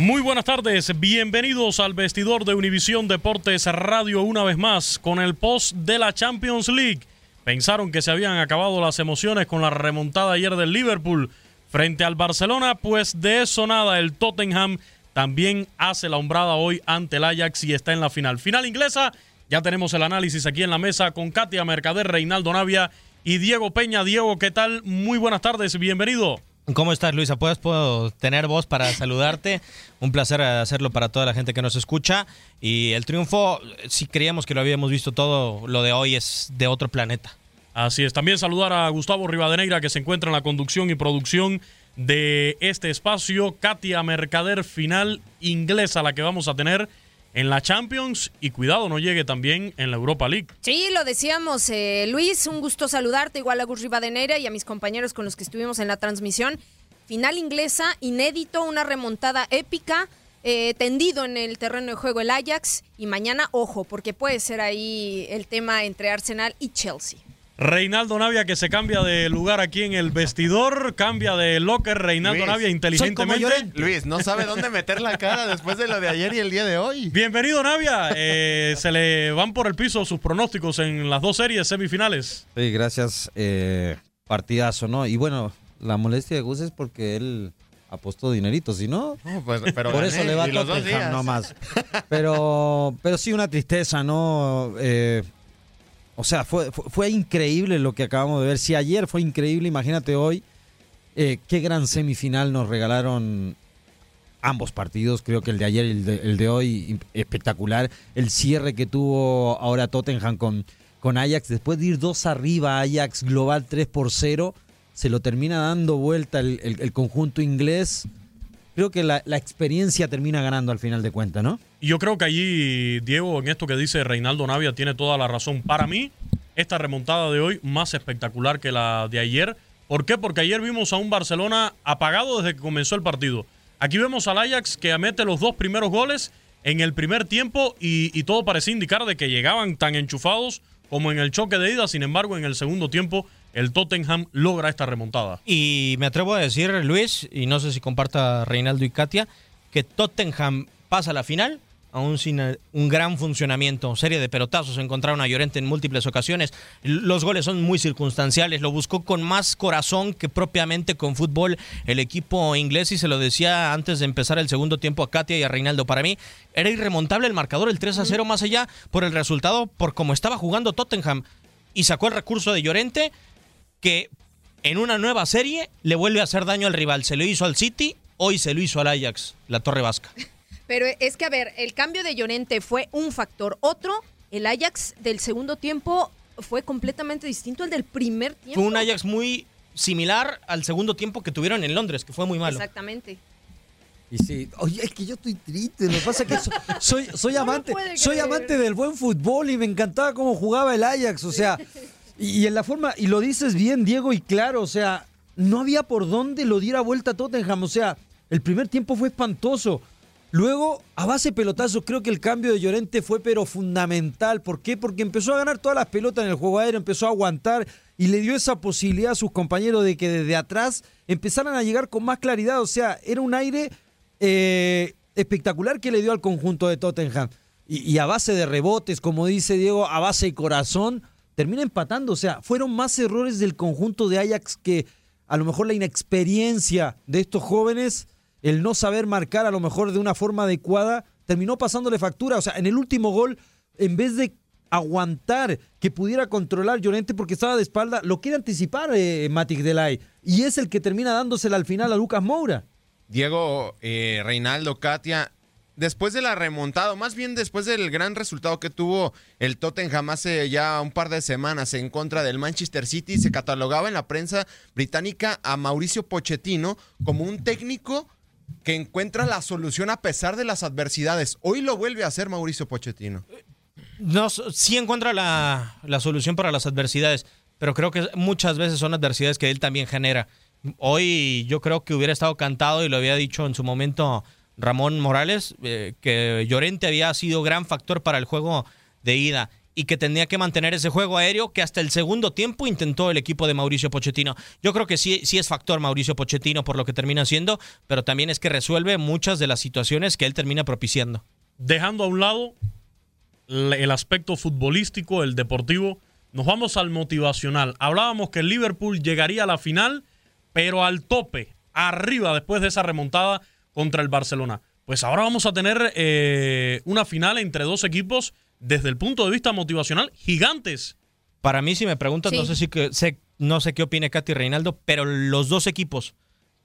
Muy buenas tardes, bienvenidos al vestidor de Univisión Deportes Radio una vez más con el post de la Champions League. Pensaron que se habían acabado las emociones con la remontada ayer del Liverpool frente al Barcelona, pues de eso nada, el Tottenham también hace la hombrada hoy ante el Ajax y está en la final. Final inglesa, ya tenemos el análisis aquí en la mesa con Katia Mercader, Reinaldo Navia y Diego Peña. Diego, ¿qué tal? Muy buenas tardes, bienvenido. ¿Cómo estás, Luisa? ¿Puedes puedo tener voz para saludarte? Un placer hacerlo para toda la gente que nos escucha. Y el triunfo, si creíamos que lo habíamos visto todo, lo de hoy es de otro planeta. Así es. También saludar a Gustavo Rivadeneira, que se encuentra en la conducción y producción de este espacio. Katia Mercader, final inglesa, la que vamos a tener en la Champions y cuidado no llegue también en la Europa League. Sí, lo decíamos, eh, Luis, un gusto saludarte, igual a Gus Rivadeneira y a mis compañeros con los que estuvimos en la transmisión. Final inglesa, inédito, una remontada épica, eh, tendido en el terreno de juego el Ajax y mañana, ojo, porque puede ser ahí el tema entre Arsenal y Chelsea. Reinaldo Navia que se cambia de lugar aquí en el vestidor, cambia de locker Reinaldo Luis, Navia inteligentemente. Luis, no sabe dónde meter la cara después de lo de ayer y el día de hoy. Bienvenido Navia, Eh, se le van por el piso sus pronósticos en las dos series semifinales. Sí, gracias. Eh, partidazo, ¿no? Y bueno, la molestia de Gus es porque él apostó dinerito, si no, No, pues, pero por gané, eso le va a Tottenham, días. no más. Pero, pero sí una tristeza, ¿no? Eh, o sea, fue, fue, increíble lo que acabamos de ver. Si ayer fue increíble, imagínate hoy eh, qué gran semifinal nos regalaron ambos partidos. Creo que el de ayer y el de, el de hoy espectacular. El cierre que tuvo ahora Tottenham con, con Ajax, después de ir dos arriba, Ajax global 3 por 0, se lo termina dando vuelta el, el- el conjunto inglés. Creo que la, experiencia termina ganando al final de cuentas, ¿no? Yo creo que allí, Diego, en esto que dice Reinaldo Navia, tiene toda la razón. Para mí, esta remontada de hoy más espectacular que la de ayer. ¿Por qué? Porque ayer vimos a un Barcelona apagado desde que comenzó el partido. Aquí vemos al Ajax que mete los dos primeros goles en el primer tiempo y, y todo parecía indicar de que llegaban tan enchufados como en el choque de ida. Sin embargo, en el segundo tiempo el Tottenham logra esta remontada. Y me atrevo a decir, Luis, y no sé si comparta Reinaldo y Katia, que Tottenham pasa a la final aún sin eh, un gran funcionamiento, serie de pelotazos, encontraron a Llorente en múltiples ocasiones. Los goles son muy circunstanciales, lo buscó con más corazón que propiamente con fútbol el equipo inglés y se lo decía antes de empezar el segundo tiempo a Katia y a Reinaldo. Para mí era irremontable el marcador, el 3 a 0 más allá por el resultado, por cómo estaba jugando Tottenham y sacó el recurso de Llorente que en una nueva serie le vuelve a hacer daño al rival. Se lo hizo al City, hoy se lo hizo al Ajax, la Torre Vasca. Pero es que, a ver, el cambio de Llorente fue un factor. Otro, el Ajax del segundo tiempo fue completamente distinto al del primer tiempo. Fue un Ajax muy similar al segundo tiempo que tuvieron en Londres, que fue muy malo. Exactamente. Y sí, oye, es que yo estoy triste. Lo que pasa es que soy, soy, amante, soy amante del buen fútbol y me encantaba cómo jugaba el Ajax. O sea, y, en la forma, y lo dices bien, Diego, y claro, o sea, no había por dónde lo diera vuelta Tottenham. O sea, el primer tiempo fue espantoso. Luego, a base de pelotazos, creo que el cambio de Llorente fue pero fundamental. ¿Por qué? Porque empezó a ganar todas las pelotas en el juego aéreo, empezó a aguantar y le dio esa posibilidad a sus compañeros de que desde atrás empezaran a llegar con más claridad. O sea, era un aire eh, espectacular que le dio al conjunto de Tottenham. Y, a base de rebotes, como dice Diego, a base de corazón, termina empatando. O sea, fueron más errores del conjunto de Ajax que a lo mejor la inexperiencia de estos jóvenes el no saber marcar a lo mejor de una forma adecuada, terminó pasándole factura. O sea, en el último gol, en vez de aguantar que pudiera controlar Llorente porque estaba de espalda, lo quiere anticipar eh, Matic Delay. Y es el que termina dándosela al final a Lucas Moura. Diego, eh, Reinaldo, Katia, después de la remontada, más bien después del gran resultado que tuvo el Tottenham hace ya un par de semanas en contra del Manchester City, se catalogaba en la prensa británica a Mauricio Pochettino como un técnico que encuentra la solución a pesar de las adversidades. Hoy lo vuelve a hacer Mauricio Pochettino. No, sí encuentra la, solución para las adversidades, pero creo que muchas veces son adversidades que él también genera. Hoy yo creo que hubiera estado cantado y lo había dicho en su momento Ramón Morales, eh, que Llorente había sido gran factor para el juego de ida y que tenía que mantener ese juego aéreo que hasta el segundo tiempo intentó el equipo de Mauricio Pochettino. Yo creo que sí, sí es factor Mauricio Pochettino por lo que termina haciendo, pero también es que resuelve muchas de las situaciones que él termina propiciando. Dejando a un lado el aspecto futbolístico, el deportivo, nos vamos al motivacional. Hablábamos que el Liverpool llegaría a la final, pero al tope, arriba después de esa remontada contra el Barcelona. Pues ahora vamos a tener eh, una final entre dos equipos desde el punto de vista motivacional gigantes. Para mí, si me preguntas, no sé si que, sé, no sé qué opine Katy Reinaldo, pero los dos equipos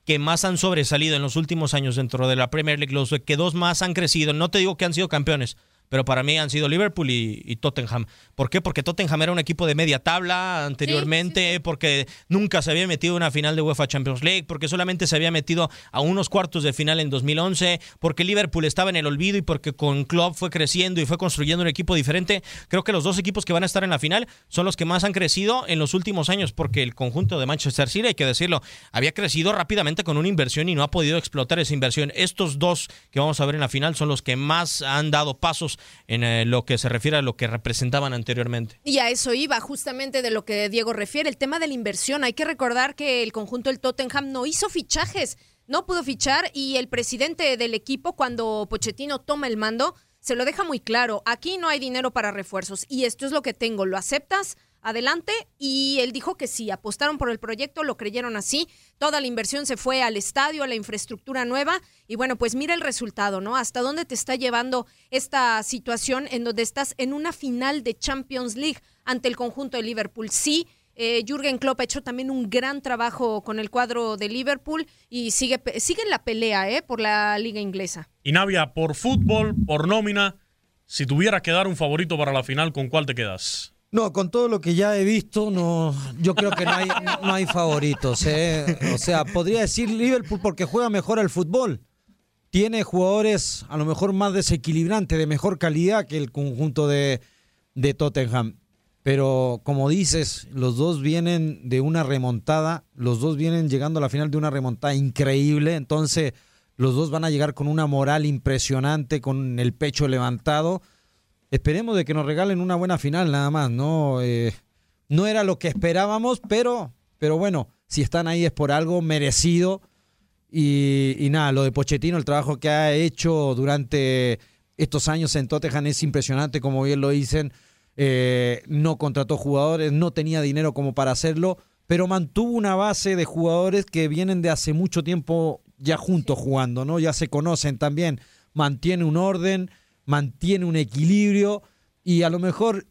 que más han sobresalido en los últimos años dentro de la Premier League, los que dos más han crecido, no te digo que han sido campeones, pero para mí han sido Liverpool y, Tottenham. ¿Por qué? Porque Tottenham era un equipo de media tabla anteriormente, porque nunca se había metido en una final de UEFA Champions League, porque solamente se había metido a unos cuartos de final en 2011, porque Liverpool estaba en el olvido y porque con Klopp fue creciendo y fue construyendo un equipo diferente. Creo que los dos equipos que van a estar en la final son los que más han crecido en los últimos años, porque el conjunto de Manchester City, hay que decirlo, había crecido rápidamente con una inversión y no ha podido explotar esa inversión. Estos dos que vamos a ver en la final son los que más han dado pasos en eh, lo que se refiere a lo que representaban anteriormente. Y a eso iba justamente de lo que Diego refiere, el tema de la inversión. Hay que recordar que el conjunto del Tottenham no hizo fichajes, no pudo fichar y el presidente del equipo cuando Pochettino toma el mando se lo deja muy claro, aquí no hay dinero para refuerzos y esto es lo que tengo, ¿lo aceptas? adelante y él dijo que sí, apostaron por el proyecto, lo creyeron así, toda la inversión se fue al estadio, a la infraestructura nueva y bueno, pues mira el resultado, ¿no? Hasta dónde te está llevando esta situación en donde estás en una final de Champions League ante el conjunto de Liverpool. Sí, eh, Jürgen Klopp ha hecho también un gran trabajo con el cuadro de Liverpool y sigue, sigue en la pelea ¿eh? por la liga inglesa. Y Navia, por fútbol, por nómina, si tuviera que dar un favorito para la final, ¿con cuál te quedas? No, con todo lo que ya he visto, no, yo creo que no hay, no hay favoritos. ¿eh? O sea, podría decir Liverpool porque juega mejor al fútbol. Tiene jugadores a lo mejor más desequilibrantes, de mejor calidad que el conjunto de, de Tottenham. Pero como dices, los dos vienen de una remontada, los dos vienen llegando a la final de una remontada increíble, entonces los dos van a llegar con una moral impresionante, con el pecho levantado esperemos de que nos regalen una buena final nada más, ¿no? Eh, no era lo que esperábamos, pero, pero bueno, si están ahí es por algo merecido. Y, nada, lo de Pochettino, el trabajo que ha hecho durante estos años en Tottenham es impresionante, como bien lo dicen. Eh, no contrató jugadores, no tenía dinero como para hacerlo, pero mantuvo una base de jugadores que vienen de hace mucho tiempo ya juntos jugando, ¿no? Ya se conocen también. Mantiene un orden, mantiene un equilibrio y a lo mejor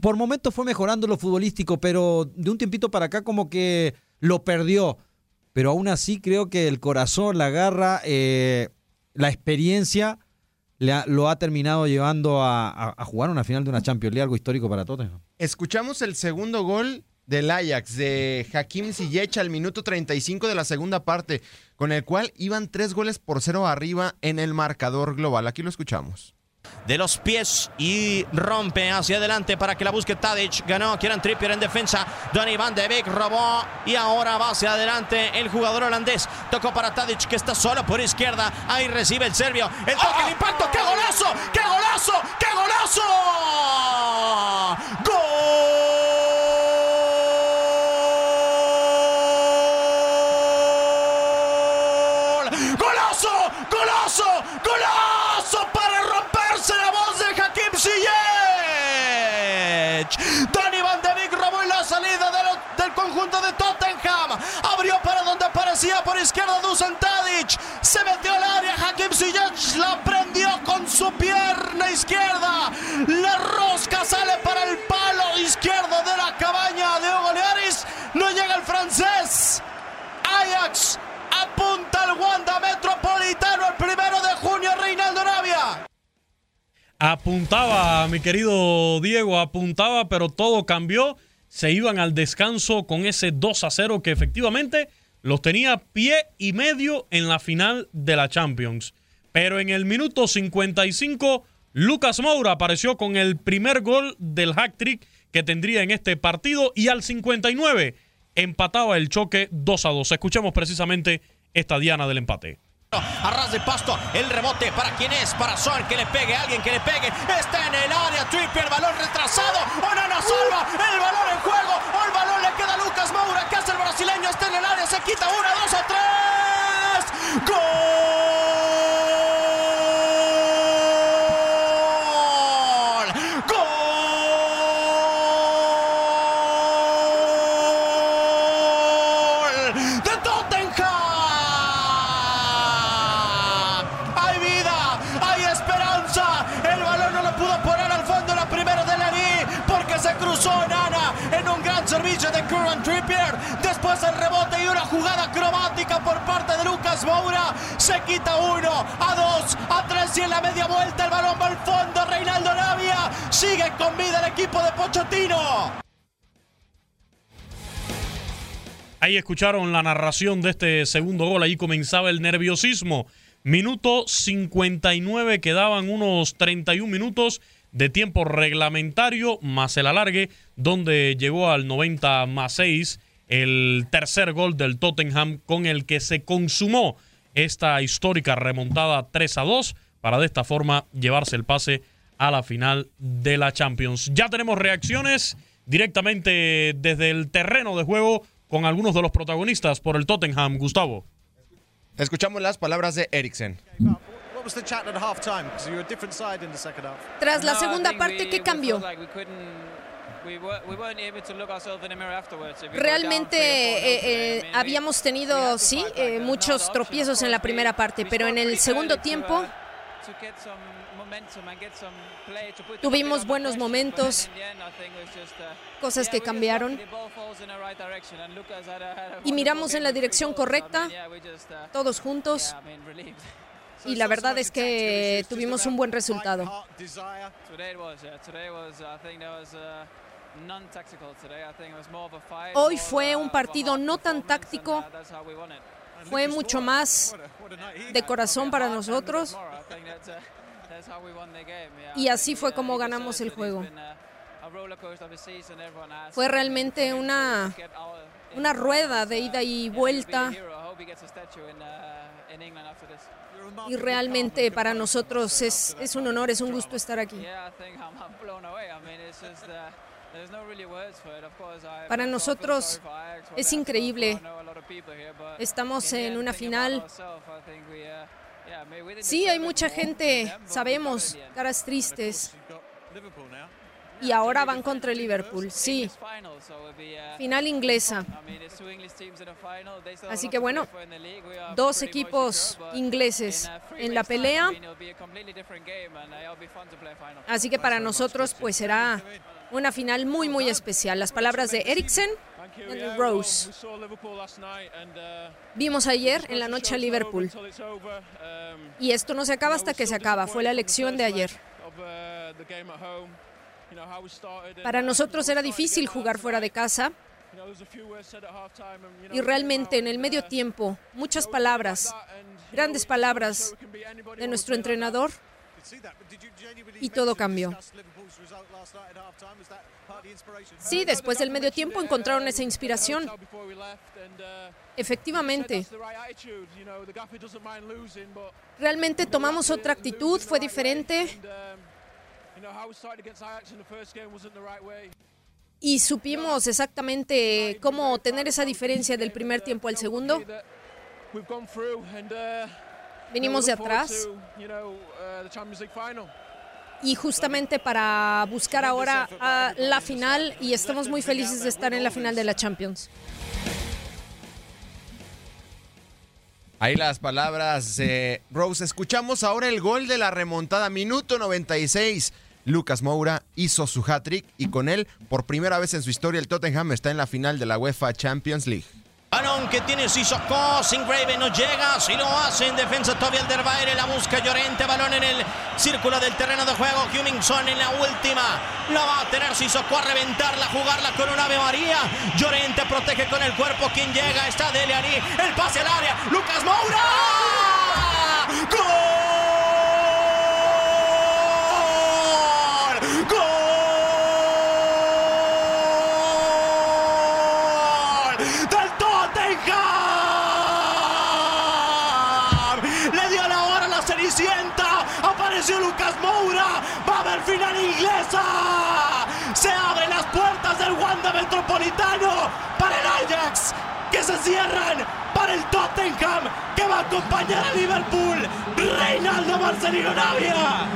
por momentos fue mejorando lo futbolístico, pero de un tiempito para acá como que lo perdió. Pero aún así creo que el corazón, la garra, eh, la experiencia lo ha terminado llevando a, jugar una final de una Champions League, algo histórico para Tottenham. Escuchamos el segundo gol del Ajax de Hakim Ziyech al minuto 35 de la segunda parte, con el cual iban tres goles por cero arriba en el marcador global. Aquí lo escuchamos de los pies y rompe hacia adelante para que la busque Tadic. Ganó Kieran Trippier en defensa. Donny Van de Beek robó y ahora va hacia adelante el jugador holandés. Tocó para Tadic que está solo por izquierda. Ahí recibe el serbio. El toque, el impacto. ¡Qué golazo! ¡Qué golazo! ¡Qué golazo! de por izquierda Dusan Tadic. Se metió al área. Hakim Ziyech la prendió con su pierna izquierda. La rosca sale para el palo izquierdo de la cabaña de Hugo Learis. No llega el francés. Ajax apunta al Wanda Metropolitano el primero de junio. Reinaldo Arabia. Apuntaba, mi querido Diego, apuntaba, pero todo cambió se iban al descanso con ese 2 a 0 que efectivamente los tenía pie y medio en la final de la Champions. Pero en el minuto 55, Lucas Moura apareció con el primer gol del hack trick que tendría en este partido y al 59 empataba el choque 2 a 2. Escuchemos precisamente esta diana del empate. Arras de pasto, el rebote para quien es, para Son, que le pegue, alguien que le pegue, está en el área, Trippier, balón retrasado, Onana salva, el balón en juego, quita una, dos o tres, gol. Cromática por parte de Lucas Moura. Se quita uno, a dos, a tres y en la media vuelta el balón va al fondo. Reinaldo Navia sigue con vida el equipo de Pochettino. Ahí escucharon la narración de este segundo gol. Ahí comenzaba el nerviosismo. Minuto 59, quedaban unos 31 minutos de tiempo reglamentario más el alargue, donde llegó al 90 más 6 el tercer gol del Tottenham con el que se consumó esta histórica remontada 3 a 2 para de esta forma llevarse el pase a la final de la Champions. Ya tenemos reacciones directamente desde el terreno de juego con algunos de los protagonistas por el Tottenham, Gustavo. Escuchamos las palabras de Eriksen. Tras la segunda parte, ¿qué cambió? Realmente eh, eh, habíamos tenido, sí, eh, muchos tropiezos en la primera parte, pero en el segundo tiempo tuvimos buenos momentos, cosas que cambiaron. y miramos en la dirección correcta, todos juntos. y la verdad es que tuvimos un buen resultado. Hoy fue un partido no tan táctico, fue mucho más de corazón para nosotros. y así fue como ganamos el juego. Fue realmente una, una rueda de ida y vuelta. y realmente para nosotros es, es un honor, es un gusto estar aquí. Para nosotros es increíble. Estamos en una final. Sí, hay mucha gente, sabemos, caras tristes. Y ahora van contra el Liverpool, sí. Final inglesa. Así que bueno, dos equipos ingleses en la pelea. Así que para nosotros pues será una final muy muy especial. Las palabras de Eriksen en Rose. Vimos ayer en la noche a Liverpool. Y esto no se acaba hasta que se acaba. Fue la elección de ayer. Para nosotros era difícil jugar fuera de casa. Y realmente en el medio tiempo, muchas palabras, grandes palabras de nuestro entrenador y todo cambió. Sí, después del medio tiempo encontraron esa inspiración. Efectivamente. Realmente tomamos otra actitud, fue diferente. Y supimos exactamente cómo tener esa diferencia del primer tiempo al segundo. Venimos de atrás. Y justamente para buscar ahora a la final y estamos muy felices de estar en la final de la Champions. Ahí las palabras de Rose. Escuchamos ahora el gol de la remontada, minuto 96. Lucas Moura hizo su hat-trick y con él, por primera vez en su historia, el Tottenham está en la final de la UEFA Champions League. Balón que tiene Sissoko, Singrave no llega, si lo hace en defensa todavía Alderweireld, la busca Llorente, balón en el círculo del terreno de juego, Hummingson en la última, la va a tener Sissoko a reventarla, jugarla con un Ave María, Llorente protege con el cuerpo, quien llega está Dele Ali, el pase al área, Lucas Moura. Va a haber final inglesa. Se abren las del Wanda Metropolitano para el Ajax. Que se cierran para el Tottenham. Que va a acompañar a Liverpool. Reinaldo Marcelino Navia.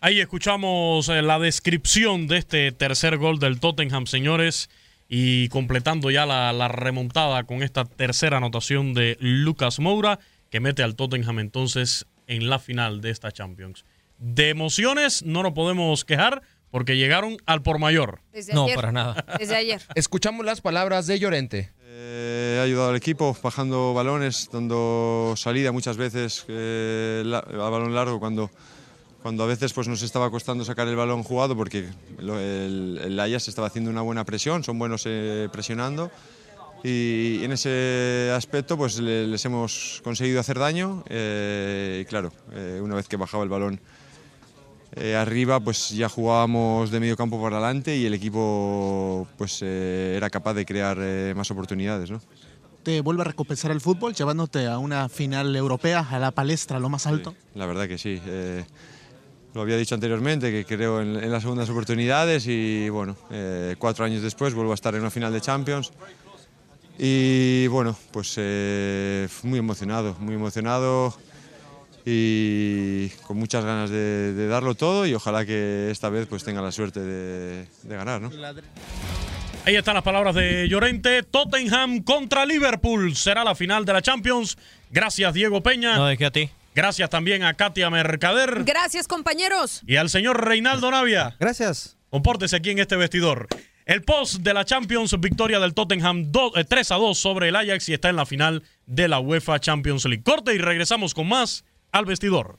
Ahí escuchamos eh, la descripción de este tercer gol del Tottenham, señores, y completando ya la, remontada con esta tercera anotación de Lucas Moura, que mete al Tottenham entonces en la final de esta Champions. De emociones no nos podemos quejar porque llegaron al por mayor. no, para nada. Desde ayer. Escuchamos las palabras de Llorente. Eh, he ayudado al equipo bajando balones, dando salida muchas veces eh, a balón largo cuando cuando a veces pues, nos estaba costando sacar el balón jugado porque el, el Ajax estaba haciendo una buena presión, son buenos eh, presionando y en ese aspecto pues les hemos conseguido hacer daño eh, y claro, eh, una vez que bajaba el balón arriba pues ya jugábamos de medio campo para adelante y el equipo pues era capaz de crear más oportunidades. ¿no? te vuelve a recompensar el fútbol llevándote a una final europea, a la palestra, lo más alto? la verdad que sí. Lo había dicho anteriormente, que creo en, las segundas oportunidades y bueno, eh, cuatro años después vuelvo a estar en una final de Champions. Y bueno, pues eh, muy emocionado, muy emocionado y con muchas ganas de, darlo todo y ojalá que esta vez pues tenga la suerte de, ganar. ¿no? Ahí están las palabras de Llorente. Tottenham contra Liverpool será la final de la Champions. Gracias, Diego Peña. No, de a ti. Gracias también a Katia Mercader. Gracias, compañeros. Y al señor Reinaldo Navia. Gracias. Compórtese aquí en este vestidor. El post de la Champions, victoria del Tottenham 3 eh, a 2 sobre el Ajax y está en la final de la UEFA Champions League. Corte y regresamos con más al vestidor.